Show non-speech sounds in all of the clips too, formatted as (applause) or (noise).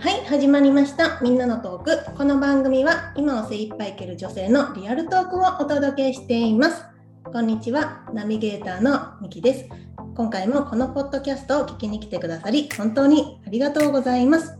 はい始まりました。みんなのトーク。この番組は今を精一杯いける女性のリアルトークをお届けしています。こんにちはナビゲーターのミキです。今回もこのポッドキャストを聞きに来てくださり本当にありがとうございます。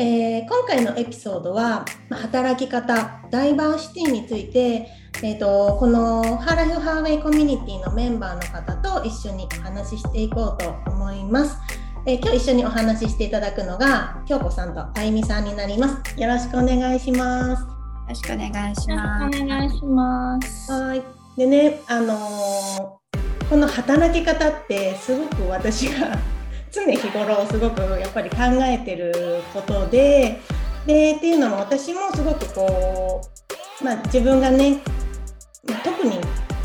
えー、今回のエピソードは働き方ダイバーシティについて、えーと、このハーライフハーウェイコミュニティのメンバーの方と一緒にお話ししていこうと思います。えー、今日一緒にお話ししていただくのが京子さんとあゆみさんになります。よろしくお願いします。よろしくお願いします。お願いします。はい。でね、あのー、この働き方ってすごく私が常日頃すごくやっぱり考えてることででっていうのも私もすごくこう、まあ、自分がね特に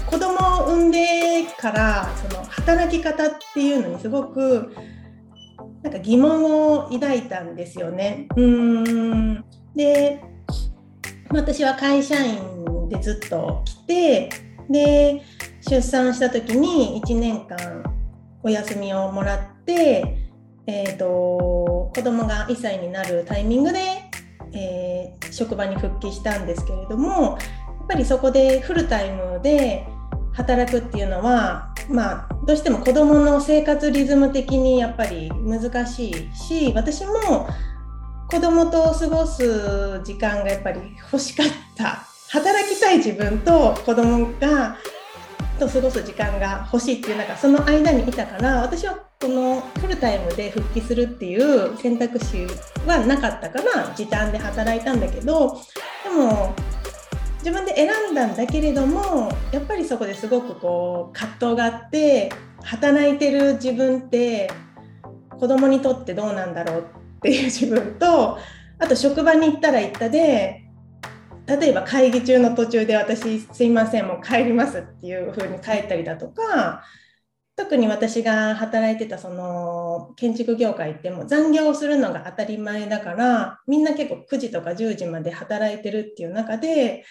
子供を産んでからその働き方っていうのにすごくなんか疑問を抱いたんですよね。うんで私は会社員でずっと来てで出産した時に1年間お休みをもらって、えーと、子供が1歳になるタイミングで、えー、職場に復帰したんですけれどもやっぱりそこでフルタイムで働くっていうのは、まあ、どうしても子どもの生活リズム的にやっぱり難しいし私も子供と過ごす時間がやっぱり欲しかった。働きたい自分と子供がと過ごす時間が欲しいっていうなんかその間にいたから私はこのフルタイムで復帰するっていう選択肢はなかったから時短で働いたんだけどでも自分で選んだんだけれどもやっぱりそこですごくこう葛藤があって働いてる自分って子供にとってどうなんだろうっていう自分とあと職場に行ったら行ったで例えば会議中の途中で私すいませんもう帰りますっていう風に帰ったりだとか特に私が働いてたその建築業界っても残業をするのが当たり前だからみんな結構9時とか10時まで働いてるっていう中で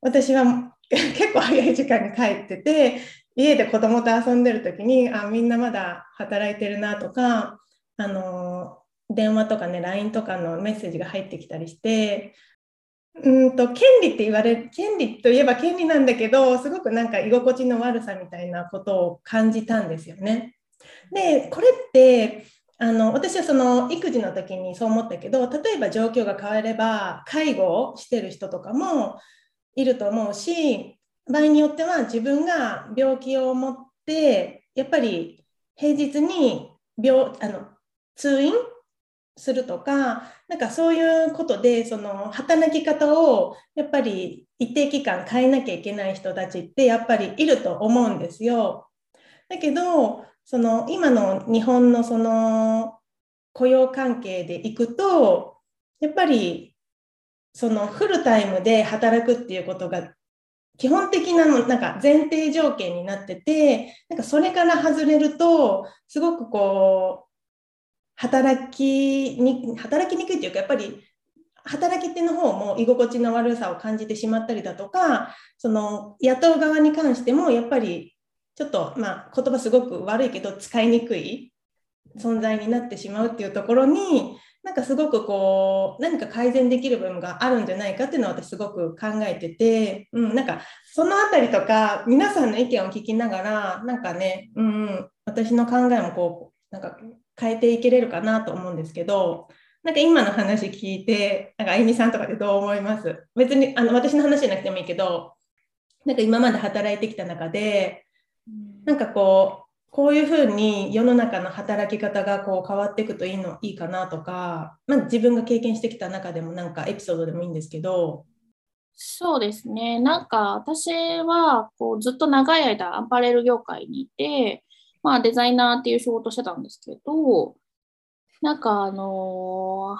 私は (laughs) 結構早い時間に帰ってて家で子供と遊んでる時にあみんなまだ働いてるなとかあの電話とかね LINE とかのメッセージが入ってきたりしてうんと権利って言われ権利といえば権利なんだけどすごくなんか居心地の悪さみたいなことを感じたんですよね。でこれってあの私はその育児の時にそう思ったけど例えば状況が変われば介護をしてる人とかもいると思うし場合によっては自分が病気を持ってやっぱり平日に病あの通院するとかなんかそういうことでその働き方をやっぱり一定期間変えなきゃいけない人たちってやっぱりいると思うんですよ。だけどその今の日本のその雇用関係でいくとやっぱりそのフルタイムで働くっていうことが基本的なのなんか前提条件になっててなんかそれから外れるとすごくこう働きに働きにくいというかやっぱり働き手の方も居心地の悪さを感じてしまったりだとかその雇う側に関してもやっぱりちょっとまあ言葉すごく悪いけど使いにくい存在になってしまうっていうところになんかすごくこう何か改善できる部分があるんじゃないかっていうのを私すごく考えてて、うん、なんかその辺りとか皆さんの意見を聞きながらなんかね、うん、私の考えもこうなんか変えていけれるかなと思うんですけど、なんか今の話聞いて、なんかあゆみさんとかでどう思います？別にあの私の話じゃなくてもいいけど、なんか今まで働いてきた中で、なんかこう、こういうふうに世の中の働き方がこう変わっていくといいのいいかなとか、まあ、自分が経験してきた中でもなんかエピソードでもいいんですけど。そうですね。なんか私はこうずっと長い間アパレル業界にいて、まあ、デザイナーっていう仕事してたんですけど、なんかあの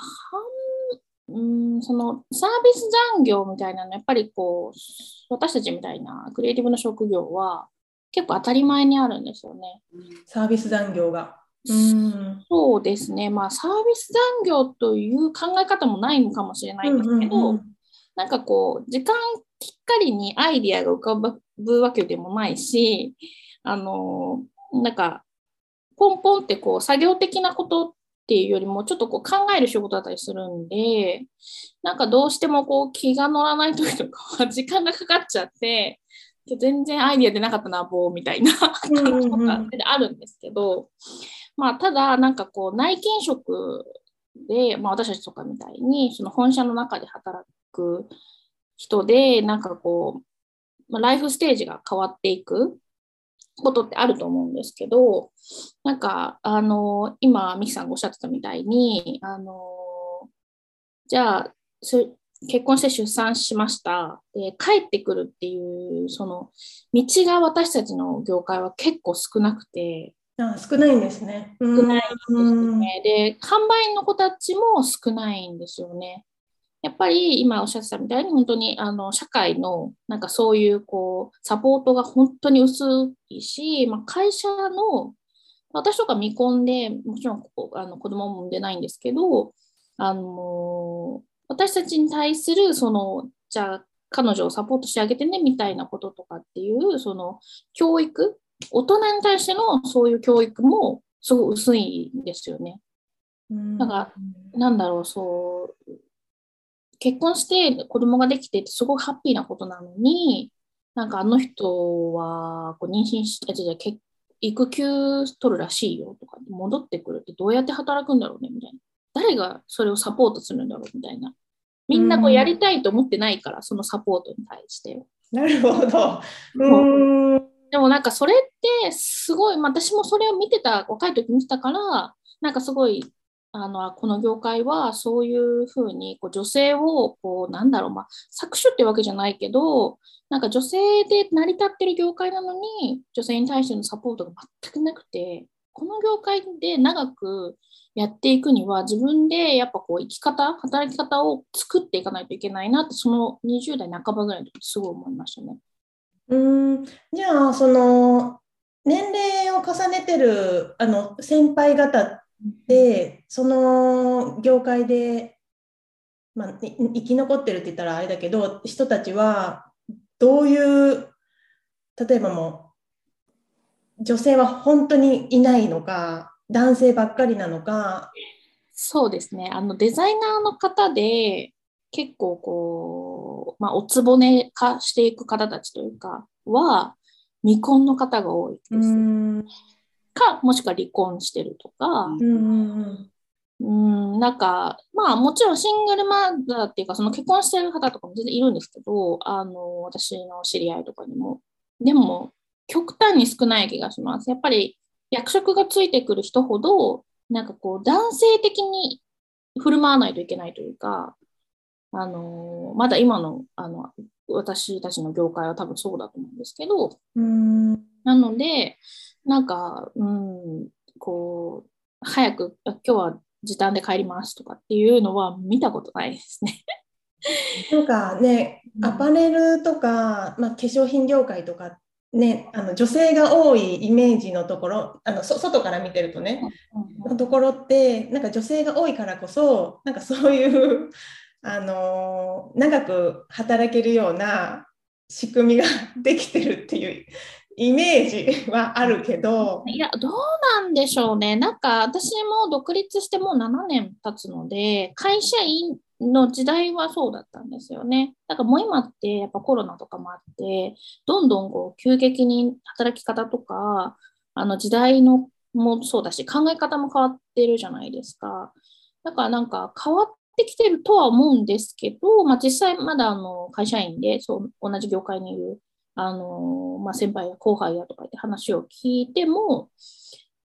ー、うん、そのサービス残業みたいなのやっぱりこう私たちみたいなクリエイティブな職業は結構当たり前にあるんですよね。サービス残業が。うんそうですね、まあ、サービス残業という考え方もないのかもしれないんですけど、うんうんうん、なんかこう時間きっかりにアイディアが浮かぶわけでもないしあの、なんか、ポンポンってこう作業的なことっていうよりもちょっとこう考える仕事だったりするんで、なんかどうしてもこう気が乗らない時とかは時間がかかっちゃって、全然アイディア出なかったな、棒みたいな (laughs) 感じとかあるんですけど、まあ、ただ、なんかこう内勤職で、まあ、私たちとかみたいにその本社の中で働く人で、なんかこう、ま、ライフステージが変わっていくことってあると思うんですけど、なんか、あの、今、ミキさんがおっしゃってたみたいに、あの、じゃあ、結婚して出産しました。で、帰ってくるっていう、その、道が私たちの業界は結構少なくて、あ少ないんですね。少ないんですね。で、販売の子たちも少ないんですよね。やっぱり今おっしゃってたみたいに本当にあの社会のなんかそういうこうサポートが本当に薄いし、まあ、会社の私とか未婚でもちろんあの子供も産んでないんですけどあの私たちに対するそのじゃあ彼女をサポートしてあげてねみたいなこととかっていうその教育大人に対してのそういう教育もすごい薄いんですよね。だから、なんだろう、そう、結婚して子供ができてすごくハッピーなことなのに、なんかあの人はこう妊娠して、じゃ育休取るらしいよとか、戻ってくるってどうやって働くんだろうねみたいな。誰がそれをサポートするんだろうみたいな。みんなこうやりたいと思ってないから、そのサポートに対して。なるほど。うんでもなんかそれってすごい、私もそれを見てた、若い時見てたから、なんかすごい、あの、この業界はそういうふうにこう女性を、こう、なんだろう、まあ、搾取ってわけじゃないけど、なんか女性で成り立ってる業界なのに、女性に対してのサポートが全くなくて、この業界で長くやっていくには、自分でやっぱこう生き方、働き方を作っていかないといけないなって、その20代半ばぐらいの時すごい思いましたね。うんじゃあその年齢を重ねてるあの先輩方ってその業界で、まあ、生き残ってるって言ったらあれだけど人たちはどういう例えばもう女性は本当にいないのか男性ばっかりなのか。そうですね。あのデザイナーの方で結構こう、まあ、おつぼね化していく方たちというかは未婚の方が多いです。かもしくは離婚してるとか。うん。なんかまあもちろんシングルマザーっていうかその結婚してる方とかも全然いるんですけどあの私の知り合いとかにも。でも極端に少ない気がします。やっぱり役職がついてくる人ほどなんかこう男性的に振る舞わないといけないというかあのまだ今のあの私たちの業界は多分そうだと思うんですけど、うんなので、なんか、うん、こう、早く、今日は時短で帰りますとかっていうのは見たことないですね。なんかね、アパレルとか、まあ、化粧品業界とかね、あの女性が多いイメージのところあの外から見てるとね、のところってなんか女性が多いからこそなんかそういう (laughs) あの長く働けるような仕組みが (laughs) できてるっていうイメージはあるけど。いや、どうなんでしょうね。なんか私も独立してもう7年経つので、会社員の時代はそうだったんですよね。だからもう今ってやっぱコロナとかもあって、どんどんこう急激に働き方とか、あの時代のもそうだし、考え方も変わってるじゃないですか。だからなんか変わってきてるとは思うんですけど、まあ、実際まだあの会社員でそう同じ業界にいるあの、まあ、先輩や後輩やとかって話を聞いても、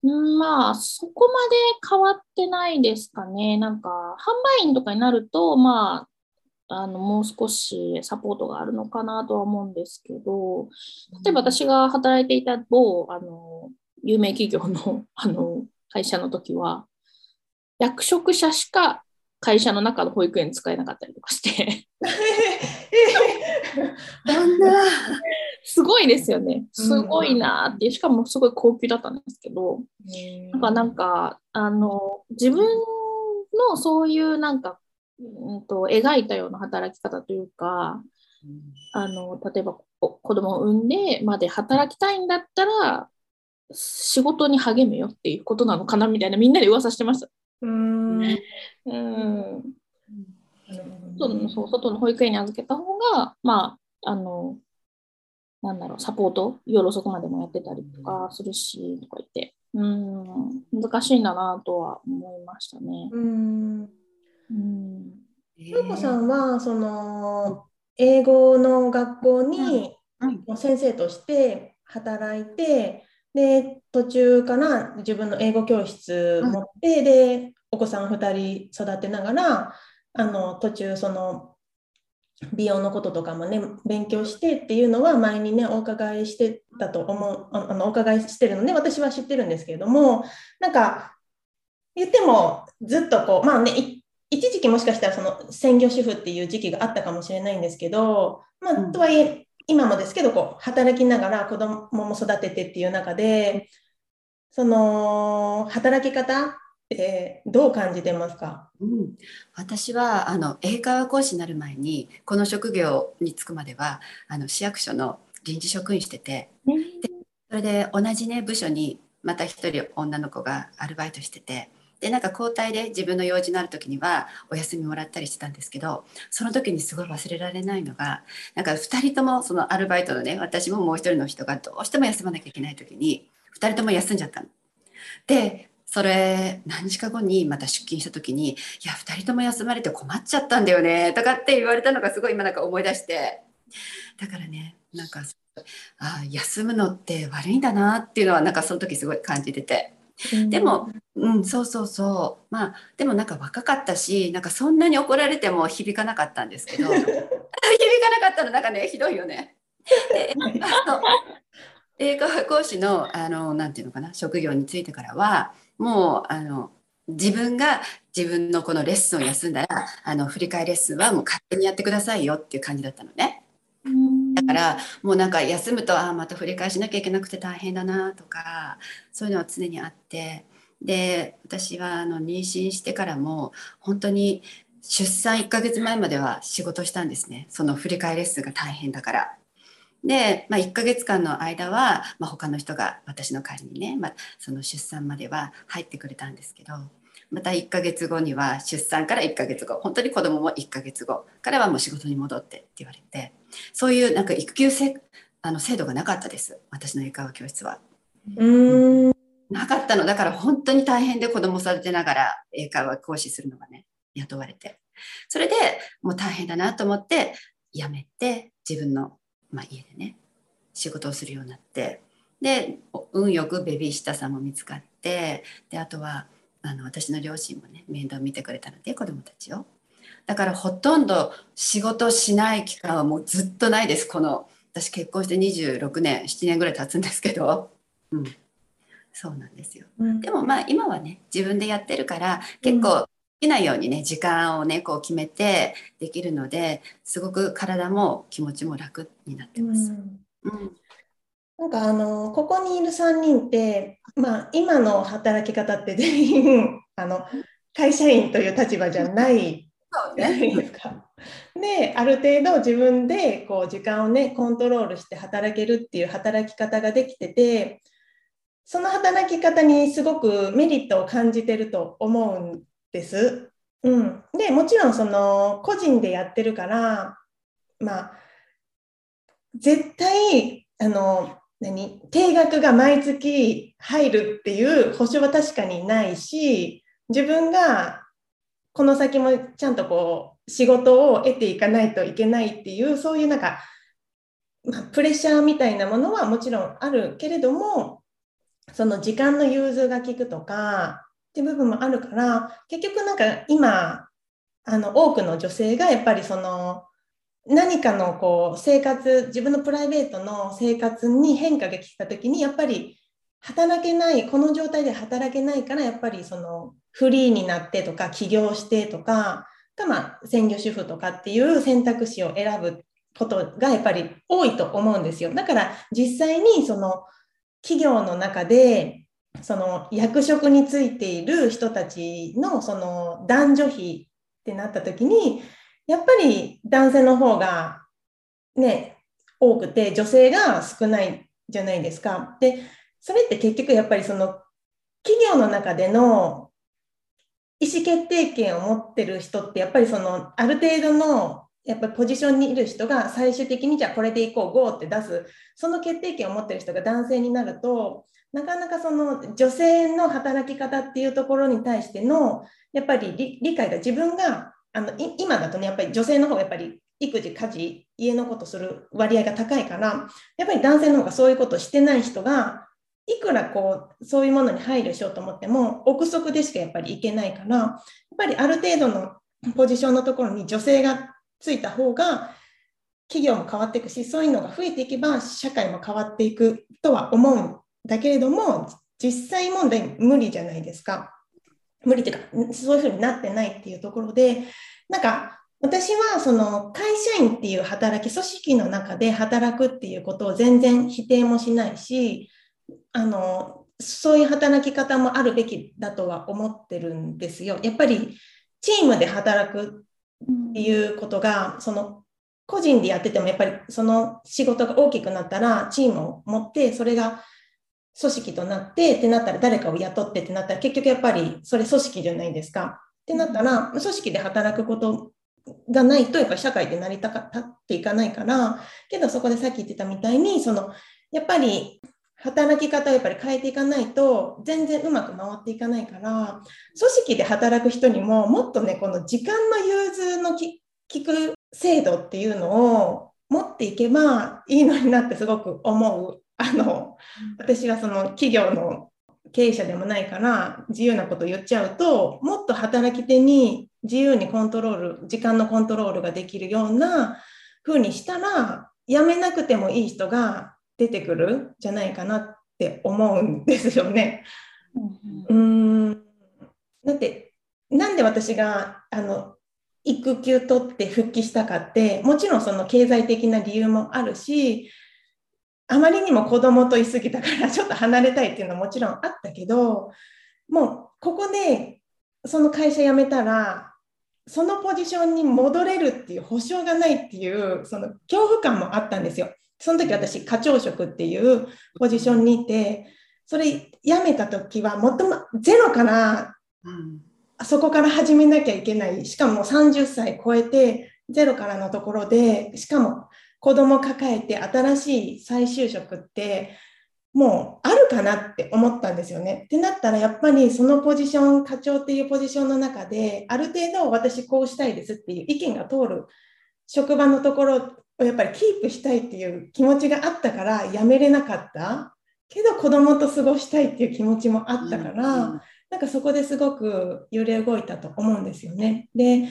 まあ、そこまで変わってないですかね。なんか、販売員とかになると、まあ、あのもう少しサポートがあるのかなとは思うんですけど、例えば私が働いていた某あの有名企業のあの会社の時は、役職者しか会社の中の保育園使えなかったりとかして。(laughs) すごいですよね。すごいなって、しかもすごい高級だったんですけど、なんかなんか、あの、自分のそういうなんか、うんと、描いたような働き方というか、あの例えば子供を産んでまで働きたいんだったら仕事に励むよっていうことなのかなみたいなみんなで噂してました。うん。うん。そうそう外の保育園に預けた方がまああのなんだろうサポート夜遅くまでもやってたりとかするしとか言って。うん。難しいんだなとは思いましたね。うん。うん。陽子さんはその英語の学校に先生として働いて、で途中から自分の英語教室持って、でお子さん2人育てながらあの途中その美容のこととかもね勉強してっていうのは前にねお伺いしてたと思うあのお伺いしてるので私は知ってるんですけれどもなんか言ってもずっとこうまあね一時期もしかしたらその専業主婦っていう時期があったかもしれないんですけど、まあ、とはいえ今もですけどこう働きながら子供も育ててっていう中でその働き方ってどう感じてますか、うん、私はあの英会話講師になる前にこの職業に就くまではあの市役所の臨時職員してて、でそれで同じね部署にまた一人女の子がアルバイトしててでなんか交代で自分の用事のある時にはお休みもらったりしてたんですけどその時にすごい忘れられないのがなんか2人ともそのアルバイトのね私ももう一人の人がどうしても休まなきゃいけない時に2人とも休んじゃったの。でそれ何日か後にまた出勤した時に「いや2人とも休まれて困っちゃったんだよね」とかって言われたのがすごい今なんか思い出してだからねなんかあ休むのって悪いんだなっていうのはなんかその時すごい感じてて。でも、うん、そうそうそう。まあ、でもなんか若かったし、なんかそんなに怒られても響かなかったんですけど、(laughs) 響かなかったのなんかね、ひどいよね。で (laughs) 英会話講師の、あの、なんていうのかな、職業についてからは、もう、あの、自分が自分のこのレッスンを休んだら、あの、振り替えレッスンはもう勝手にやってくださいよっていう感じだったのね。だからもうなんか休むとあまた振り返しなきゃいけなくて大変だなとかそういうのは常にあって。で私はあの妊娠してからも本当に出産1ヶ月前までは仕事したんですね。その振り替えレッスンが大変だから。で、まあ、1ヶ月間の間は、まあ、他の人が私の代わりにね、まあ、その出産までは入ってくれたんですけどまた1ヶ月後には出産から1ヶ月後本当に子供も1ヶ月後からはもう仕事に戻ってって言われてそういうなんか育休せあの制度がなかったです私の英会話教室は。うん。なかったの。だから本当に大変で子供育てながら英会話講師するのがね雇われて。それでもう大変だなと思って辞めて自分の、まあ、家でね仕事をするようになって。で運よくベビーシッターさんも見つかってであとはあの私の両親もね面倒見てくれたので子供たちを。だからほとんど仕事しない期間はもうずっとないです。この私結婚して26年7年ぐらい経つんですけど、うん、そうなんですよ、うん、でもまあ今はね自分でやってるから結構好きなようにね時間をねこう決めてできるのですごく体も気持ちも楽になってます。うん、うん。なんかあのここにいる3人って、まあ、今の働き方って全員 (laughs) あの会社員という立場じゃないじゃないですか。である程度自分でこう時間をねコントロールして働けるっていう働き方ができててその働き方にすごくメリットを感じてると思うんです。うん、でもちろんその個人でやってるからまあ絶対あの何？定額が毎月入るっていう保証は確かにないし自分がこの先もちゃんとこう仕事を得ていかないといけないっていうそういうなんか、まあ、プレッシャーみたいなものはもちろんあるけれどもその時間の融通が利くとかっていう部分もあるから結局なんか今あの多くの女性がやっぱりその何かのこう生活自分のプライベートの生活に変化が来た時にやっぱり働けないこの状態で働けないからやっぱりそのフリーになってとか起業してとかが、まあ、専業主婦とかっていう選択肢を選ぶことがやっぱり多いと思うんですよ。だから実際にその企業の中でその役職についている人たちのその男女比ってなった時にやっぱり男性の方がね、多くて女性が少ないじゃないですか。で、それって結局やっぱりその企業の中での意思決定権を持ってる人ってやっぱりそのある程度のやっぱりポジションにいる人が最終的にじゃあこれでいこう GO って出すその決定権を持ってる人が男性になるとなかなかその女性の働き方っていうところに対してのやっぱり理解が自分があの今だとねやっぱり女性の方がやっぱり育児家事家のことする割合が高いからやっぱり男性の方がそういうことしてない人がいくらこうそういうものに配慮しようと思っても憶測でしかやっぱりいけないからやっぱりある程度のポジションのところに女性がついた方が企業も変わっていくしそういうのが増えていけば社会も変わっていくとは思うんだけれども実際問題無理じゃないですか。無理っていうかそういうふうになってないっていうところでなんか私はその会社員っていう働き組織の中で働くっていうことを全然否定もしないしあのそういう働き方もあるべきだとは思ってるんですよ。やっぱりチームで働くっていうことが、その個人でやっててもやっぱりその仕事が大きくなったらチームを持ってそれが組織となってってなったら誰かを雇ってってなったら結局やっぱりそれ組織じゃないですか。ってなったら組織で働くことがないとやっぱり社会で成り立っていかないからけどそこでさっき言ってたみたいにそのやっぱり働き方をやっぱり変えていかないと全然うまく回っていかないから組織で働く人にももっとねこの時間の融通の利く制度っていうのを持っていけばいいのになってすごく思う。あの私はその企業の経営者でもないから自由なこと言っちゃうともっと働き手に自由にコントロール時間のコントロールができるような風にしたら辞めなくてもいい人が出てくるじゃないかなって思うんですよね。うん、ん。だってなんで私があの育休取って復帰したかってもちろんその経済的な理由もあるしあまりにも子供といすぎたからちょっと離れたいっていうのはもちろんあったけどもうここでその会社辞めたらそのポジションに戻れるっていう保証がないっていうその恐怖感もあったんですよ。その時私課長職っていうポジションにいてそれ辞めた時はもっともゼロから、うん、そこから始めなきゃいけない。しかも30歳超えてゼロからのところでしかも子供抱えて新しい再就職ってもうあるかなって思ったんですよね。ってなったらやっぱりそのポジション課長っていうポジションの中である程度私こうしたいですっていう意見が通る職場のところをやっぱりキープしたいっていう気持ちがあったからやめれなかった。けど子供と過ごしたいっていう気持ちもあったから、うんうん、なんかそこですごく揺れ動いたと思うんですよね。で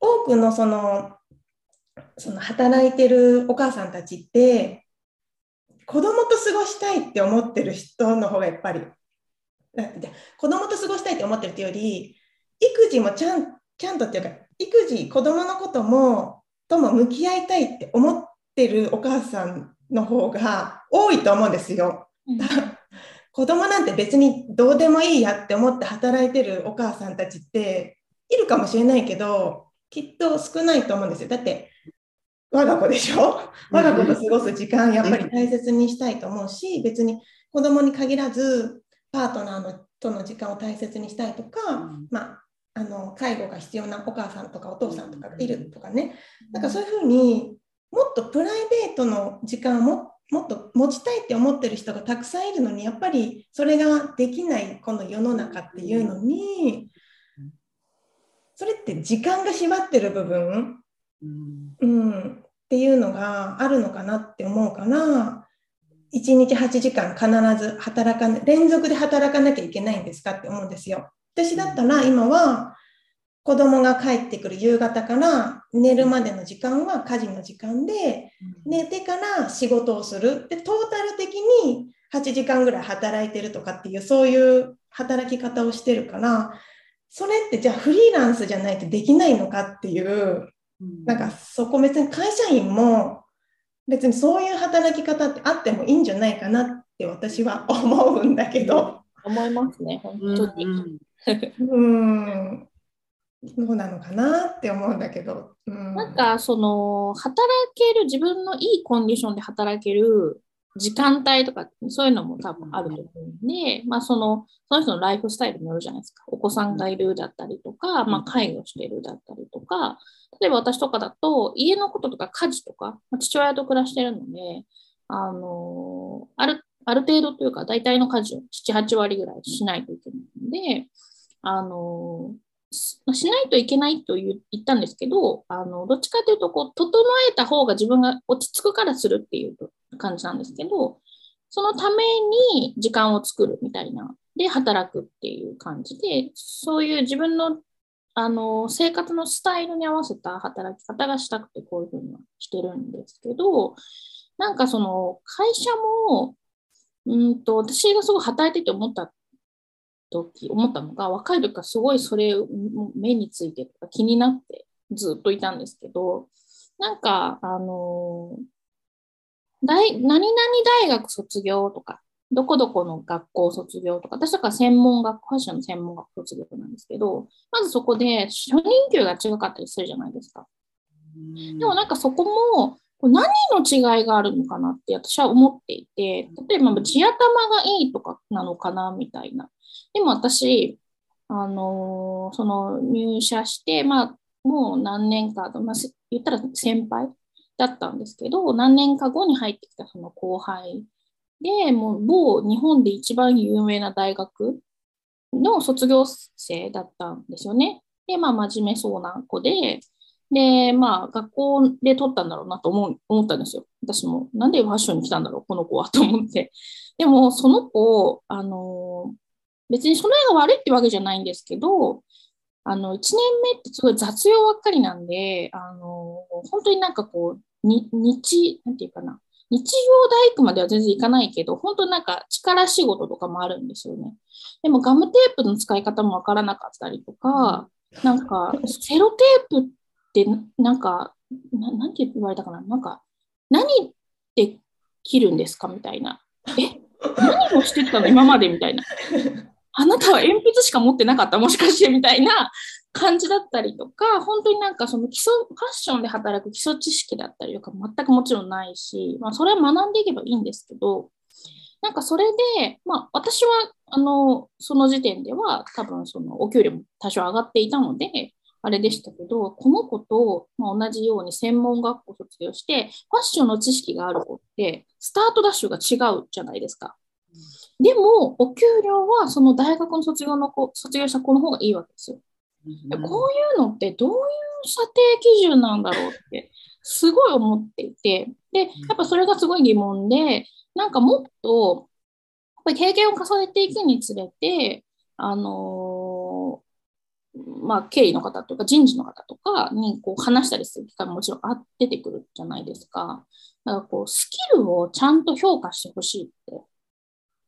多くのそのその働いてるお母さんたちって子供と過ごしたいって思ってる人の方がやっぱり子供と過ごしたいって思ってるっていうより育児もちゃんちゃんとっていうか育児子供のこともとも向き合いたいって思ってるお母さんの方が多いと思うんですよ。うん、子供なんて別にどうでもいいやって思って働いてるお母さんたちっているかもしれないけどきっと少ないと思うんですよ。だって我が子でしょ？我が子と過ごす時間やっぱり大切にしたいと思うし別に子供に限らずパートナーのとの時間を大切にしたいとか、うん、まああの介護が必要なお母さんとかお父さんとかがいるとかね、なん。かそういうふうにもっとプライベートの時間をももっと持ちたいって思ってる人がたくさんいるのにやっぱりそれができないこの世の中っていうのにそれって時間が縛ってる部分、うん、っていうのがあるのかなって思うから1日8時間必ず働か連続で働かなきゃいけないんですかって思うんですよ。私だったら今は子供が帰ってくる夕方から寝るまでの時間は家事の時間で、寝てから仕事をする。でトータル的に8時間ぐらい働いてるとかっていうそういう働き方をしてるからそれってじゃあフリーランスじゃないとできないのかっていう、なんかそこ別に会社員も別にそういう働き方ってあってもいいんじゃないかなって私は思うんだけど。思いますね本当に。うんどうなのかなって思うんだけど。うん、なんかその働ける自分のいいコンディションで働ける時間帯とかそういうのも多分あると思うんで、まあそのその人のライフスタイルによるじゃないですか。お子さんがいるだったりとか、まあ介護してるだったりとか、例えば私とかだと家のこととか家事とか、まあ、父親と暮らしてるので、あのあるある程度というか大体の家事を7、8割ぐらいしないといけないので、あのしないといけないと言ったんですけど、あのどっちかというとこう、整えた方が自分が落ち着くからするっていう感じなんですけど、そのために時間を作るみたいな、で働くっていう感じで、そういう自分のあの生活のスタイルに合わせた働き方がしたくてこういうふうにしてるんですけど、なんかその会社も、うんと私がすごい働いてて思った時、思ったのが、若い時からすごいそれ目についてとか気になってずっといたんですけど、なんか、あの大、何々大学卒業とか、どこどこの学校卒業とか、私とか専門学、ファッションの専門学校卒業なんですけど、まずそこで初任給が違かったりするじゃないですか。でもなんかそこも、何の違いがあるのかなって私は思っていて、例えば地頭がいいとかなのかなみたいな。でも私、あのー、その入社して、まあ、もう何年か、まあ、言ったら先輩だったんですけど、何年か後に入ってきたその後輩で、もう某日本で一番有名な大学の卒業生だったんですよね。で、まあ真面目そうな子で、で、まあ学校で取ったんだろうなと思う思ったんですよ。私も。なんでファッションに来たんだろう、この子はと思って。(laughs) でも、その子、あの別にその絵が悪いってわけじゃないんですけど、あの、1年目ってすごい雑用ばっかりなんで、あの、本当になんかこう、に日、なんていうかな、日曜大工までは全然いかないけど、本当なんか力仕事とかもあるんですよね。でもガムテープの使い方もわからなかったりとか、なんかセロテープってなんか、ななんて言われたかな、なんか、何で切るんですか？みたいな。え何をしてたの？今までみたいな。あなたは鉛筆しか持ってなかった？もしかして？みたいな。感じだったりとか、本当になんかその基礎、ファッションで働く基礎知識だったりとか全くもちろんないし、まあそれは学んでいけばいいんですけど、なんかそれで、まあ私は、あの、その時点では多分そのお給料も多少上がっていたので、あれでしたけど、この子と同じように専門学校卒業して、ファッションの知識がある子って、スタートダッシュが違うじゃないですか。でも、お給料はその大学の卒業の子、卒業した子の方がいいわけですよ。うん、こういうのってどういう査定基準なんだろうってすごい思っていて、で、やっぱそれがすごい疑問で、なんかもっと、やっぱり経験を重ねていくにつれて、あのー、まあ、経理の方とか人事の方とかにこう話したりする機会ももちろんあ出てくるじゃないですか。だからこうスキルをちゃんと評価してほしいって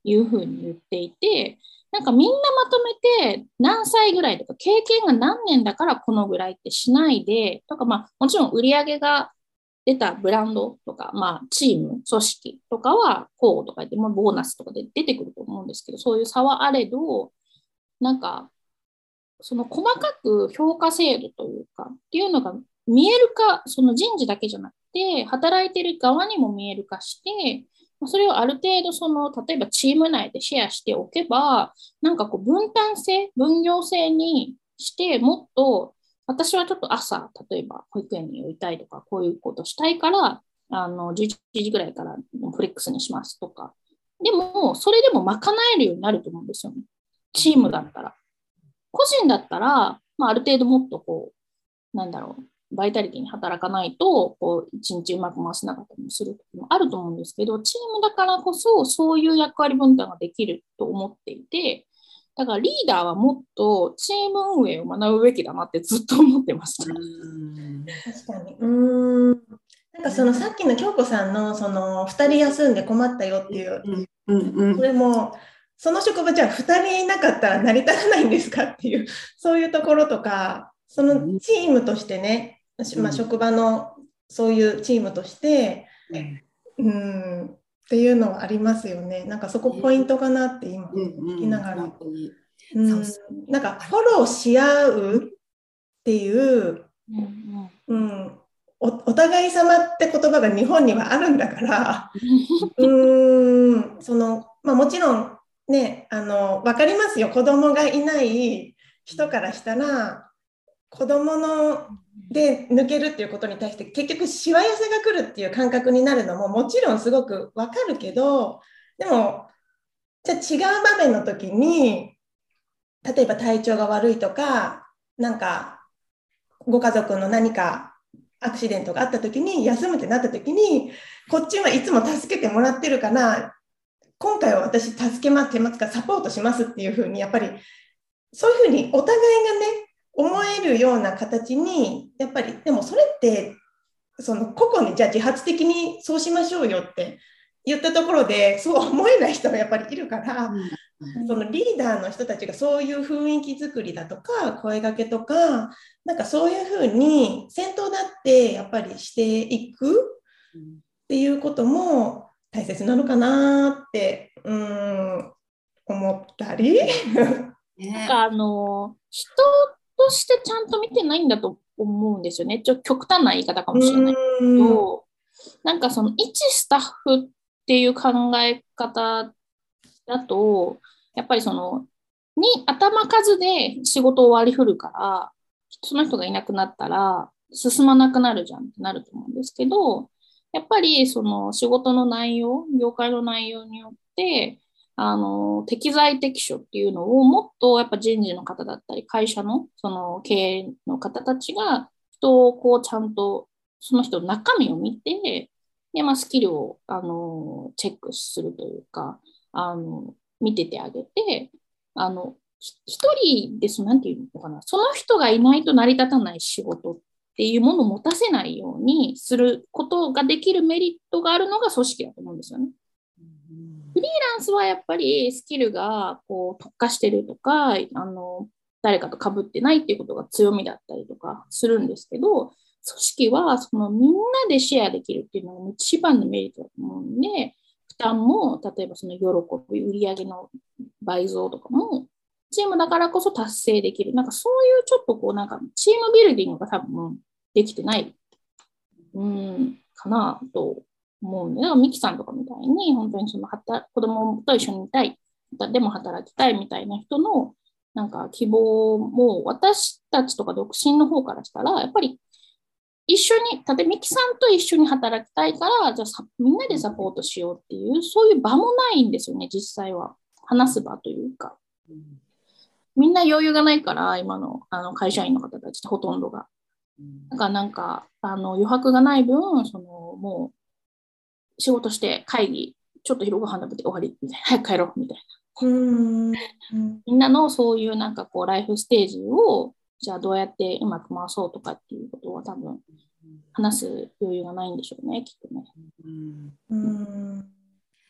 いうふうに言っていて、なんかみんなまとめて何歳ぐらいとか経験が何年だからこのぐらいってしないで、とかまあもちろん売り上げが出たブランドとか、まあチーム、組織とかは交互とか言って、まあ、ボーナスとかで出てくると思うんですけど、そういう差はあれど、なんかその細かく評価制度というかっていうのが見えるか、その人事だけじゃなくて、働いてる側にも見える化して、それをある程度その例えばチーム内でシェアしておけばなんかこう分担性分業制にしてもっと私はちょっと朝例えば保育園に寄りたいとかこういうことしたいからあの11時ぐらいからフレックスにしますとか。でもそれでも賄えるようになると思うんですよね。チームだったら。個人だったら、まあ、ある程度もっとこうなんだろうバイタリティに働かないと、こう、一日うまく回せなかったりもする時もあると思うんですけど、チームだからこそ、そういう役割分担ができると思っていて、だからリーダーはもっとチーム運営を学ぶべきだなってずっと思ってました。確かに。うん。なんかそのさっきの京子さんのその2人休んで困ったよっていう、うんうん、それもその職場じゃあ2人いなかったら成り立たないんですかっていうそういうところとかそのチームとしてねまあ、職場のそういうチームとして、うん、っていうのはありますよね。なんかそこポイントかなって今聞きながら。うん、なんかフォローし合うっていう、うん。うん、おお互い様って言葉が日本にはあるんだから (laughs) うん。その、まあ、もちろんねあの分かりますよ。子供がいない人からしたら子供ので抜けるっていうことに対して結局しわ寄せが来るっていう感覚になるのももちろんすごく分かるけどでもじゃあ違う場面の時に例えば体調が悪いとかなんかご家族の何かアクシデントがあった時に休むってなった時にこっちはいつも助けてもらってるから今回は私助けますますかサポートしますっていうふうにやっぱりそういうふうにお互いがね思えるような形にやっぱりでもそれってその個々にじゃあ自発的にそうしましょうよって言ったところでそう思えない人がやっぱりいるから、うん、そのリーダーの人たちがそういう雰囲気作りだとか声がけとかなんかそういうふうに先頭だってやっぱりしていくっていうことも大切なのかなってうん思ったり。なんかあの人としてちゃんと見てないんだと思うんですよね。ちょっと極端な言い方かもしれないけど、なんかその一スタッフっていう考え方だと、やっぱりその、に頭数で仕事を割り振るから、その人がいなくなったら進まなくなるじゃんってなると思うんですけど、やっぱりその仕事の内容、業界の内容によって、あの、適材適所っていうのをもっとやっぱ人事の方だったり、会社のその経営の方たちが人をこうちゃんとその人の中身を見て、で、まあ、スキルを、あの、チェックするというか、あの、見ててあげて、あの、一人です、なんていうのかな、その人がいないと成り立たない仕事っていうものを持たせないようにすることができるメリットがあるのが組織だと思うんですよね。フリーランスはやっぱりスキルがこう特化してるとか、あの、誰かと被ってないっていうことが強みだったりとかするんですけど、組織はそのみんなでシェアできるっていうのが一番のメリットだと思うんで、負担も、例えばその喜び、売上の倍増とかも、チームだからこそ達成できる。なんかそういうちょっとこうなんかチームビルディングが多分できてない、うん、かなと思うんで、だかミキさんとかみたいに本当にその子供と一緒にいたい、でも働きたいみたいな人のなんか希望も私たちとか独身の方からしたら、やっぱり一緒に、例えばミキさんと一緒に働きたいから、じゃあみんなでサポートしようっていう、そういう場もないんですよね、実際は。話す場というか。みんな余裕がないから、今のあの会社員の方たちってほとんどが。だからなんか、あの余白がない分、そのもう仕事して会議、ちょっと昼ご飯食べて終わりみたいな、早く帰ろうみたいな。うんみんなのそういうなんかこうライフステージをじゃあどうやってうまく回そうとかっていうことは多分話す余裕がないんでしょうねきっとね。うん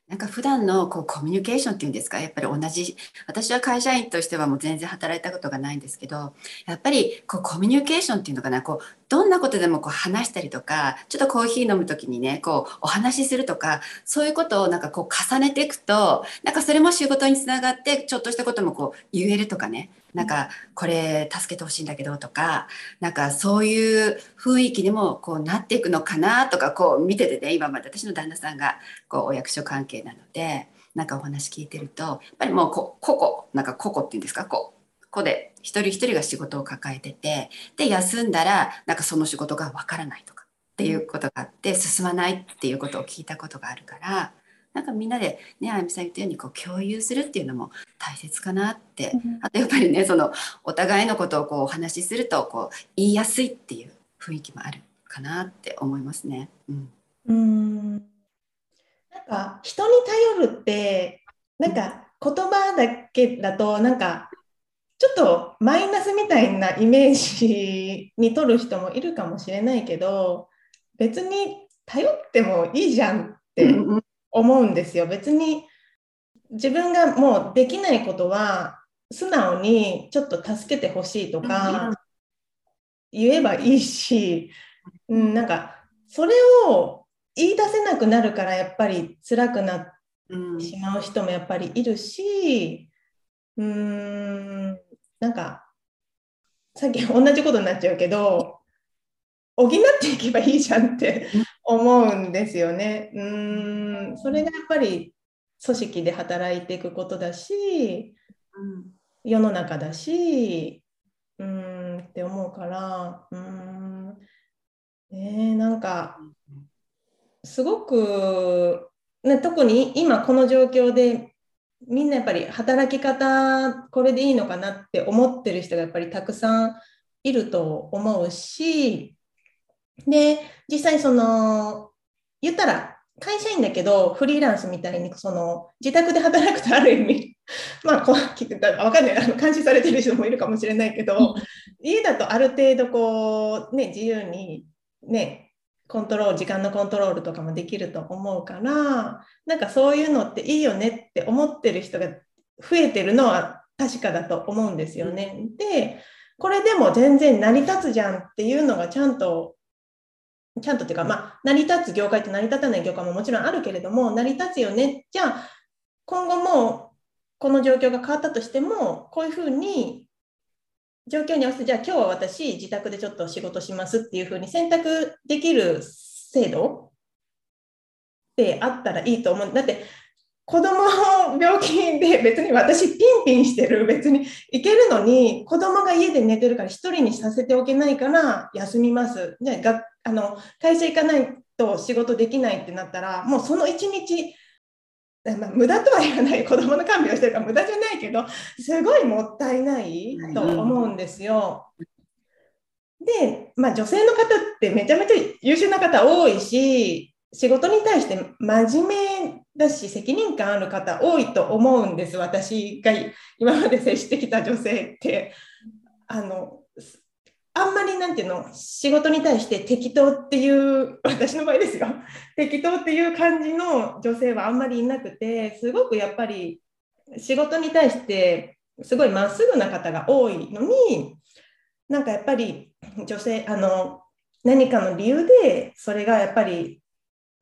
なんか普段のこうコミュニケーションっていうんですかやっぱり同じ私は会社員としてはもう全然働いたことがないんですけどやっぱりこうコミュニケーションっていうのかなこうどんなことでもこう話したりとかちょっとコーヒー飲む時にねこうお話しするとかそういうことをなんかこう重ねていくとなんかそれも仕事につながってちょっとしたこともこう言えるとかねなんかこれ助けてほしいんだけどとかなんかそういう雰囲気にもこうなっていくのかなとかこう見ててね今まで。私の旦那さんがこうお役所関係なのでなんかお話聞いてるとやっぱりもうこ個々なんか個々っていうんですかこう個で一人一人が仕事を抱えててで休んだらなんかその仕事がわからないとかっていうことがあって進まないっていうことを聞いたことがあるからなんかみんなでねあやみさん言ったようにこう共有するっていうのも大切かなって、あとやっぱりねそのお互いのことをこうお話しするとこう言いやすいっていう雰囲気もあるかなって思いますね。うん、うん。なんか人に頼るってなんか言葉だけだとなんかちょっとマイナスみたいなイメージに取る人もいるかもしれないけど別に頼ってもいいじゃんって思うんですよ。別に自分がもうできないことは素直にちょっと助けてほしいとか言えばいいし、うん、なんかそれを言い出せなくなるからやっぱり辛くなってしまう人もやっぱりいるし、うん、なんかさっき同じことになっちゃうけど補っていけばいいじゃんって思うんですよね。うん。それがやっぱり組織で働いていくことだし、うん、世の中だしうんって思うからうん。ねなんかすごく、ね、特に今この状況でみんなやっぱり働き方これでいいのかなって思ってる人がやっぱりたくさんいると思うしで実際その言ったら会社員だけどフリーランスみたいにその自宅で働くとある意味 (laughs) まあこう聞くか分かんない。あの監視されてる人もいるかもしれないけど家だとある程度こうね自由にねコントロール時間のコントロールとかもできると思うからなんかそういうのっていいよねって思ってる人が増えてるのは確かだと思うんですよね。でこれでも全然成り立つじゃんっていうのがちゃんとちゃんとっていうか、まあ、成り立つ業界と成り立たない業界ももちろんあるけれども成り立つよねじゃあ今後もこの状況が変わったとしてもこういうふうに状況に合わせて、じゃあ今日は私、自宅でちょっと仕事しますっていうふうに選択できる制度であったらいいと思う。だって、子供病気で別に私ピンピンしてる別に行けるのに子供が家で寝てるから1人にさせておけないから休みます。じゃあがあの会社行かないと仕事できないってなったらもうその1日まあ、無駄とは言わない子供の看病してるから無駄じゃないけどすごいもったいないと思うんですよ。で、まあ、女性の方ってめちゃめちゃ優秀な方多いし仕事に対して真面目だし責任感ある方多いと思うんです私が今まで接してきた女性って。あのあんまりなんていうの仕事に対して適当っていう私の場合ですよ (laughs) 適当っていう感じの女性はあんまりいなくてすごくやっぱり仕事に対してすごいまっすぐな方が多いのになんかやっぱり女性あの何かの理由でそれがやっぱり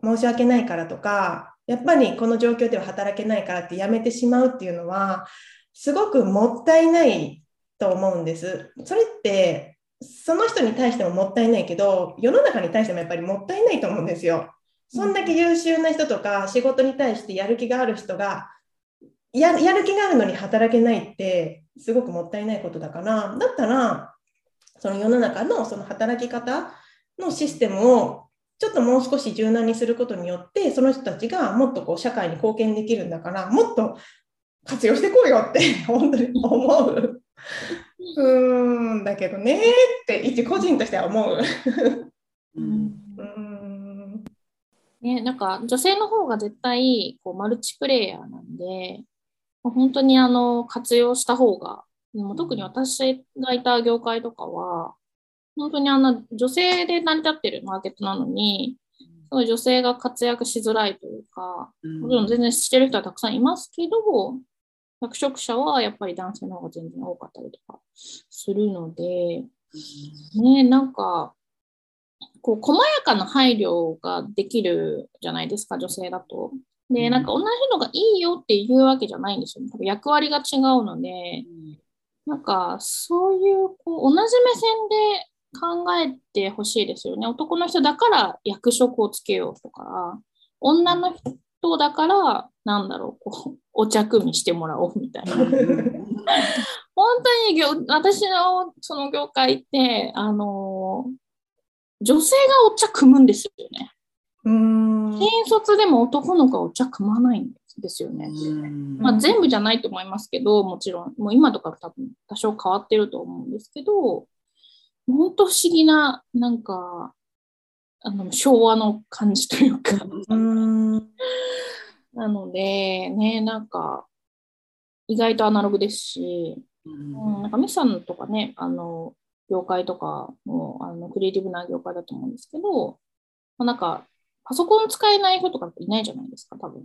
申し訳ないからとかやっぱりこの状況では働けないからってやめてしまうっていうのはすごくもったいないと思うんです。それってその人に対してももったいないけど世の中に対してもやっぱりもったいないと思うんですよ。そんだけ優秀な人とか仕事に対してやる気がある人がややる気があるのに働けないってすごくもったいないことだからだったらその世の中のその働き方のシステムをちょっともう少し柔軟にすることによってその人たちがもっとこう社会に貢献できるんだからもっと活用していこうよって (laughs) 本当に思う。うんだけどねって一個人としては思う。うんね、なんか女性の方が絶対こうマルチプレイヤーなんで本当にあの活用した方がでも特に私がいた業界とかは本当にあの女性で成り立ってるマーケットなのにすごい女性が活躍しづらいというかもちろん全然してる人はたくさんいますけど役職者はやっぱり男性の方が全然多かったりとかするので、ね、なんか、こう、細やかな配慮ができるじゃないですか、女性だと。で、なんか同じのがいいよっていうわけじゃないんですよ。多分役割が違うので、なんか、そういう、こう、同じ目線で考えてほしいですよね。男の人だから役職をつけようとか、女の人だから、なんだろう、こう、お茶組みしてもらおうみたいな。(laughs) 本当に私のその業界って、あの女性がお茶組むんですよね。うん新卒でも男の子はお茶組まないんですよね。まあ、全部じゃないと思いますけど、もちろん、もう今とか多分多少変わってると思うんですけど、本当不思議な、なんか、あの昭和の感じというか。なので、ね、なんか、意外とアナログですし、うん、なんかミスさんとかね、あの、業界とかも、あの、クリエイティブな業界だと思うんですけど、まあ、なんか、パソコン使えない人とかいないじゃないですか、多分。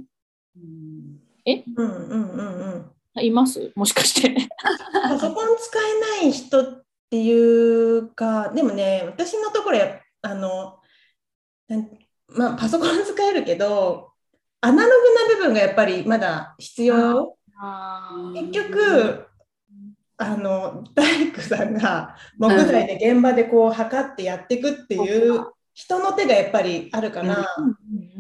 うん、え？うんうんうんうん。います？もしかして。(laughs) パソコン使えない人っていうか、でもね、私のところあの、まあ、パソコン使えるけど、アナログな部分がやっぱりまだ必要。結局あの大工さんが木材で現場でこう測ってやっていくっていう人の手がやっぱりあるから、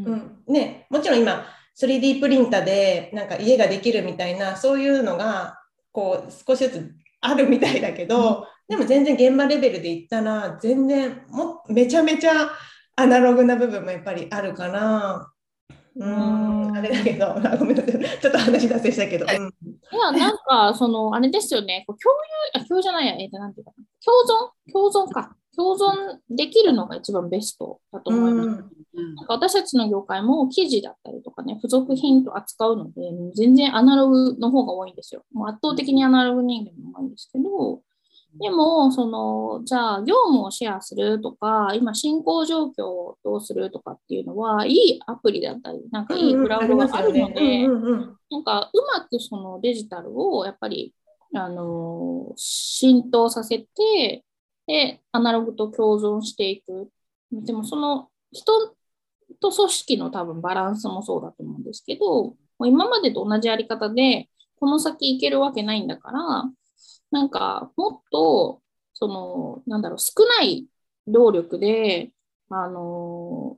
うんね、もちろん今 3D プリンターでなんか家ができるみたいなそういうのがこう少しずつあるみたいだけど、でも全然現場レベルで言ったら全然もめちゃめちゃアナログな部分もやっぱりあるから。うんあれだけど、(laughs) ごめんなさい、ちょっと話脱線したけど。いや、なんか、その、あれですよね、共有、あ、共有じゃないや、えっ、と、なんていうかな、共存、共存か。共存できるのが一番ベストだと思います。うんなんか私たちの業界も記事だったりとかね、付属品と扱うので、全然アナログの方が多いんですよ。もう圧倒的にアナログ人間も多いんですけど、でも、その、じゃあ、業務をシェアするとか、今、進行状況をどうするとかっていうのは、いいアプリだったり、なんかいいクラウドがあるので、なんか、うまくそのデジタルをやっぱり、あの、浸透させて、で、アナログと共存していく。でも、その人と組織の多分バランスもそうだと思うんですけど、もう今までと同じやり方で、この先いけるわけないんだから、なんかもっと、その、なんだろう、少ない労力で、あの、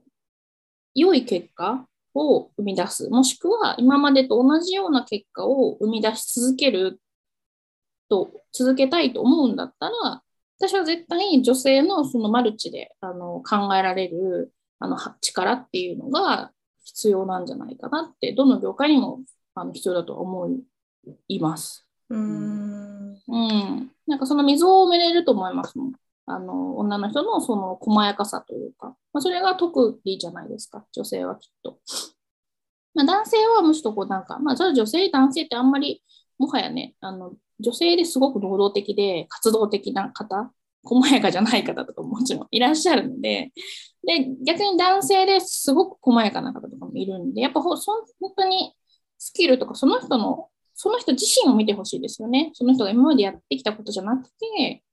良い結果を生み出す。もしくは、今までと同じような結果を生み出し続けると、続けたいと思うんだったら、私は絶対女性のそのマルチであの考えられるあの力っていうのが必要なんじゃないかなって、どの業界にもあの必要だと思います。うんうん。なんかその溝を埋めれると思いますもん。あの女の人のその細やかさというか、まあ、それが得意じゃないですか、女性はきっと。まあ、男性はむしろこうなんか、まあ、女性、男性ってあんまり、もはやね、あの女性ですごく能動的で活動的な方、細やかじゃない方とかももちろん (laughs) いらっしゃるので、で、逆に男性ですごく細やかな方とかもいるんで、やっぱほ本当にスキルとかその人の、その人自身を見てほしいですよね。その人が今までやってきたことじゃなくて、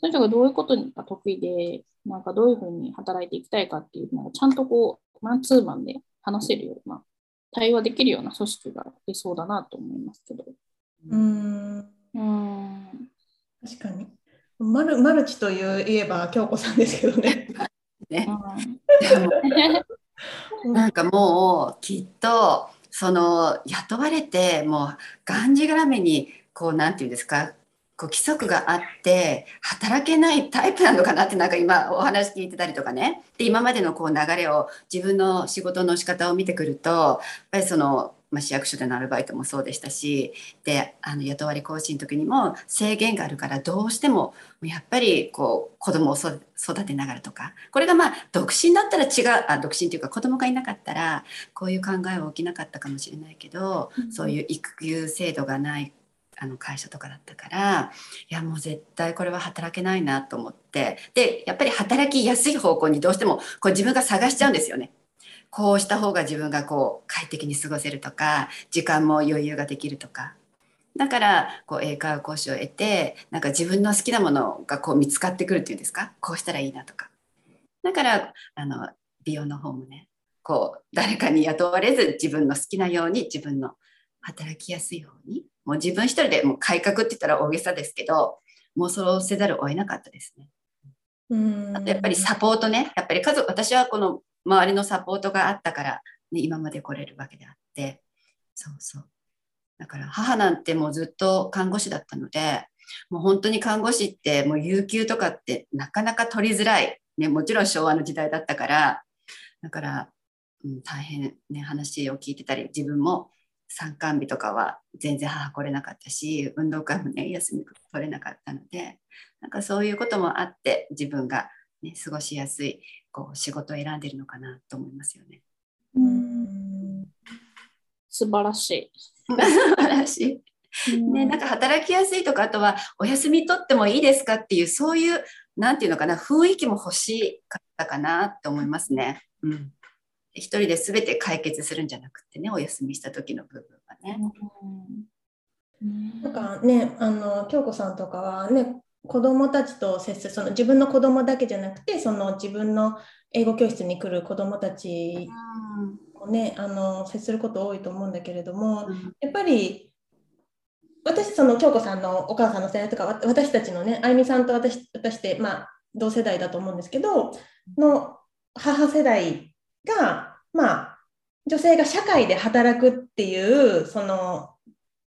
その人がどういうことが得意で、なんかどういうふうに働いていきたいかっていうのをちゃんとこう、マンツーマンで話せるような、対話できるような組織がいそうだなと思いますけど。うん。うん確かに。マルマルチという言えば京子さんですけどね。(laughs) ね。なんかもうきっとその雇われてもうがんじがらめにこうなんていうんですかこう規則があって働けないタイプなのかなってなんか今お話聞いてたりとかね。で今までのこう流れを自分の仕事の仕方を見てくるとやっぱりそのまあ、市役所でのアルバイトもそうでしたしであの雇われ講師の時にも制限があるからどうしてもやっぱりこう子供を育てながらとかこれがまあ独身だったら違うあ独身というか子供がいなかったらこういう考えは起きなかったかもしれないけど、うん、そういう育休制度がないあの会社とかだったからいやもう絶対これは働けないなと思ってでやっぱり働きやすい方向にどうしてもこう自分が探しちゃうんですよね。こうした方が自分がこう快適に過ごせるとか時間も余裕ができるとか。だからこう英会話講師を得てなんか自分の好きなものがこう見つかってくるっていうんですか？こうしたらいいなとか。だからあの美容の方もねこう誰かに雇われず自分の好きなように自分の働きやすい方に。もう自分一人でもう改革って言ったら大げさですけどもうそうせざるを得なかったですね。うん。あとやっぱりサポートね。やっぱり家族私はこの周りのサポートがあったから、ね、今まで来れるわけであって。そうそう。だから母なんてもうずっと看護師だったのでもう本当に看護師ってもう有給とかってなかなか取りづらい、ね、もちろん昭和の時代だったから。だから、うん、大変ね話を聞いてたり自分も参観日とかは全然母来れなかったし運動会もね休み取れなかったので。なんかそういうこともあって自分が、ね、過ごしやすいこう仕事を選んでるのかなと思いますよね。うん素晴らしい。(laughs) 素晴らしい。ね、なんか働きやすいとかあとはお休み取ってもいいですかっていうそういうなんていうのかな雰囲気も欲しかったかなと思いますね。うん、一人で全て解決するんじゃなくてねお休みした時の部分はね。うん、なんかねあの京子さんとかはね子どもたちと接するその自分の子どもだけじゃなくてその自分の英語教室に来る子どもたちをね、あの接すること多いと思うんだけれども、やっぱり私、その京子さんのお母さんの世代とか、私たちのね、あゆみさんと私私って、まあ、同世代だと思うんですけど、の母世代が、まあ、女性が社会で働くっていう、その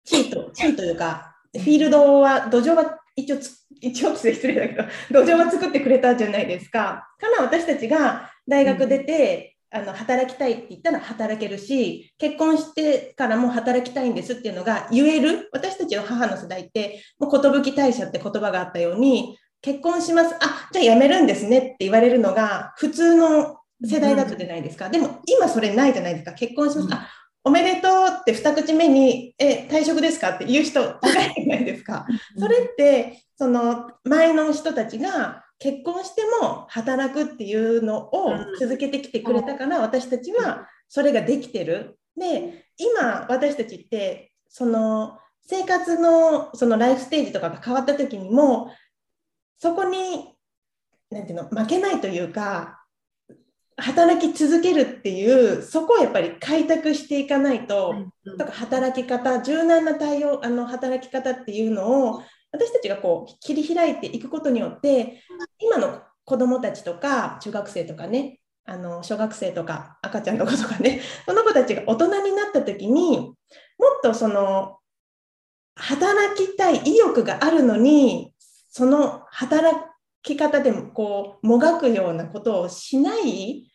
地位と、地位というか、フィールドは、土壌は一応一応失礼だけど、(laughs) 土壌は作ってくれたじゃないですか。から私たちが大学出て、あの働きたいって言ったら働けるし結婚してからも働きたいんですっていうのが言える。私たちの母の世代ってもう寿退社って言葉があったように結婚します。あじゃあ辞めるんですねって言われるのが普通の世代だったじゃないですか、うん、でも今それないじゃないですか。結婚します、うん、あおめでとうって二口目にえ退職ですかって言う人いないですか。それってその前の人たちが結婚しても働くっていうのを続けてきてくれたから、私たちはそれができてる。で今私たちってその生活のそのライフステージとかが変わった時にもそこに何ていうの負けないというか働き続けるっていうそこをやっぱり開拓していかないと、とか働き方柔軟な対応あの働き方っていうのを私たちがこう切り開いていくことによって今の子どもたちとか中学生とかねあの小学生とか赤ちゃんの子とかね (laughs) その子たちが大人になった時にもっとその働きたい意欲があるのにその働き方でもこうもがくようなことをしない、うん、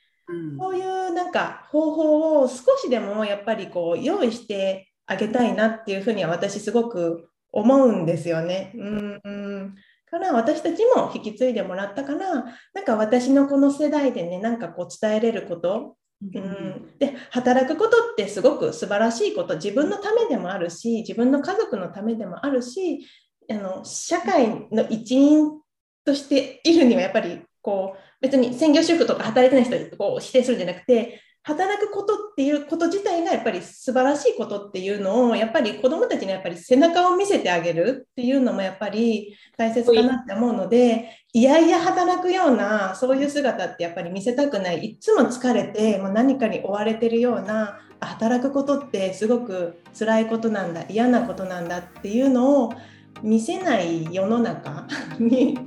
そういうなんか方法を少しでもやっぱりこう用意してあげたいなっていうふうには私すごく思うんですよね。うんうん。から私たちも引き継いでもらったからなんか私のこの世代でねなんかこう伝えれること、うん、で働くことってすごく素晴らしいこと。自分のためでもあるし自分の家族のためでもあるしあの社会の一員としているにはやっぱりこう別に専業主婦とか働いてない人を否定するんじゃなくて働くことっていうこと自体がやっぱり素晴らしいことっていうのをやっぱり子どもたちにやっぱり背中を見せてあげるっていうのもやっぱり大切かなって思うのでいやいや働くようなそういう姿ってやっぱり見せたくない。いつも疲れてもう何かに追われてるような働くことってすごく辛いことなんだ嫌なことなんだっていうのを見せない世の中に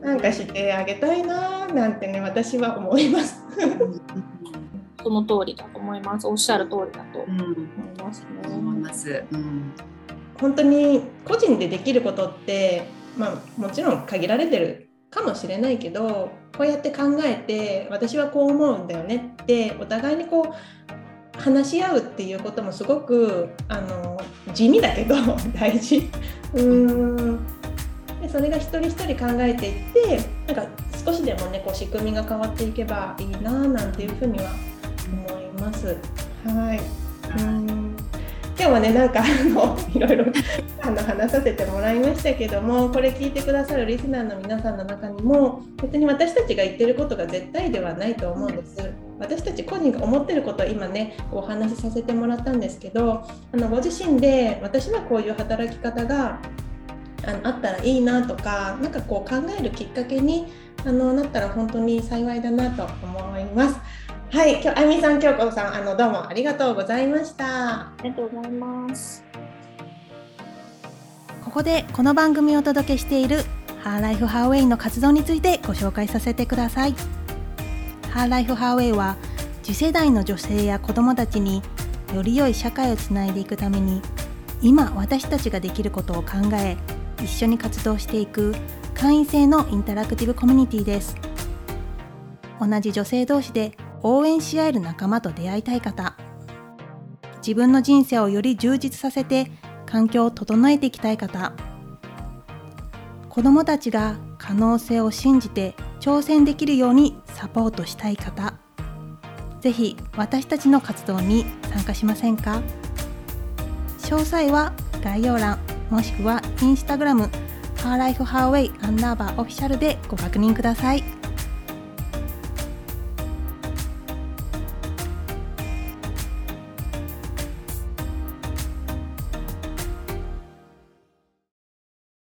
なんかしてあげたいななんてね私は思います。その通りだと思います。おっしゃる通りだと思いますね。うん、思います。うん、本当に個人でできることって、まあ、もちろん限られてるかもしれないけどこうやって考えて私はこう思うんだよねってお互いにこう話し合うっていうこともすごくあの地味だけど (laughs) 大事。うんでそれが一人一人考えていってなんか少しでもねこう仕組みが変わっていけばいいななんていうふうには思います。はい。うん今日はねなんかあのいろいろあの話させてもらいましたけどもこれ聞いてくださるリスナーの皆さんの中にも別に私たちが言ってることが絶対ではないと思うんです。私たち個人が思ってることを今ねお話しさせてもらったんですけどあのご自身で私はこういう働き方があのあったらいいなとか何かこう考えるきっかけにあのなったら本当に幸いだなと思います。はい、今日あゆみさん、京子さん、あのどうもありがとうございました。ありがとうございます。ここでこの番組をお届けしているハーライフハーウェイの活動についてご紹介させてください。ハーライフハーウェイは次世代の女性や子どもたちにより良い社会をつないでいくために今私たちができることを考え一緒に活動していく会員制のインタラクティブコミュニティです同じ女性同士で応援し合える仲間と出会いたい方。自分の人生をより充実させて環境を整えていきたい方。子どもたちが可能性を信じて挑戦できるようにサポートしたい方。ぜひ私たちの活動に参加しませんか？詳細は概要欄もしくはインスタグラムハーライフハーウェイアンダーバーオフィシャルでご確認ください。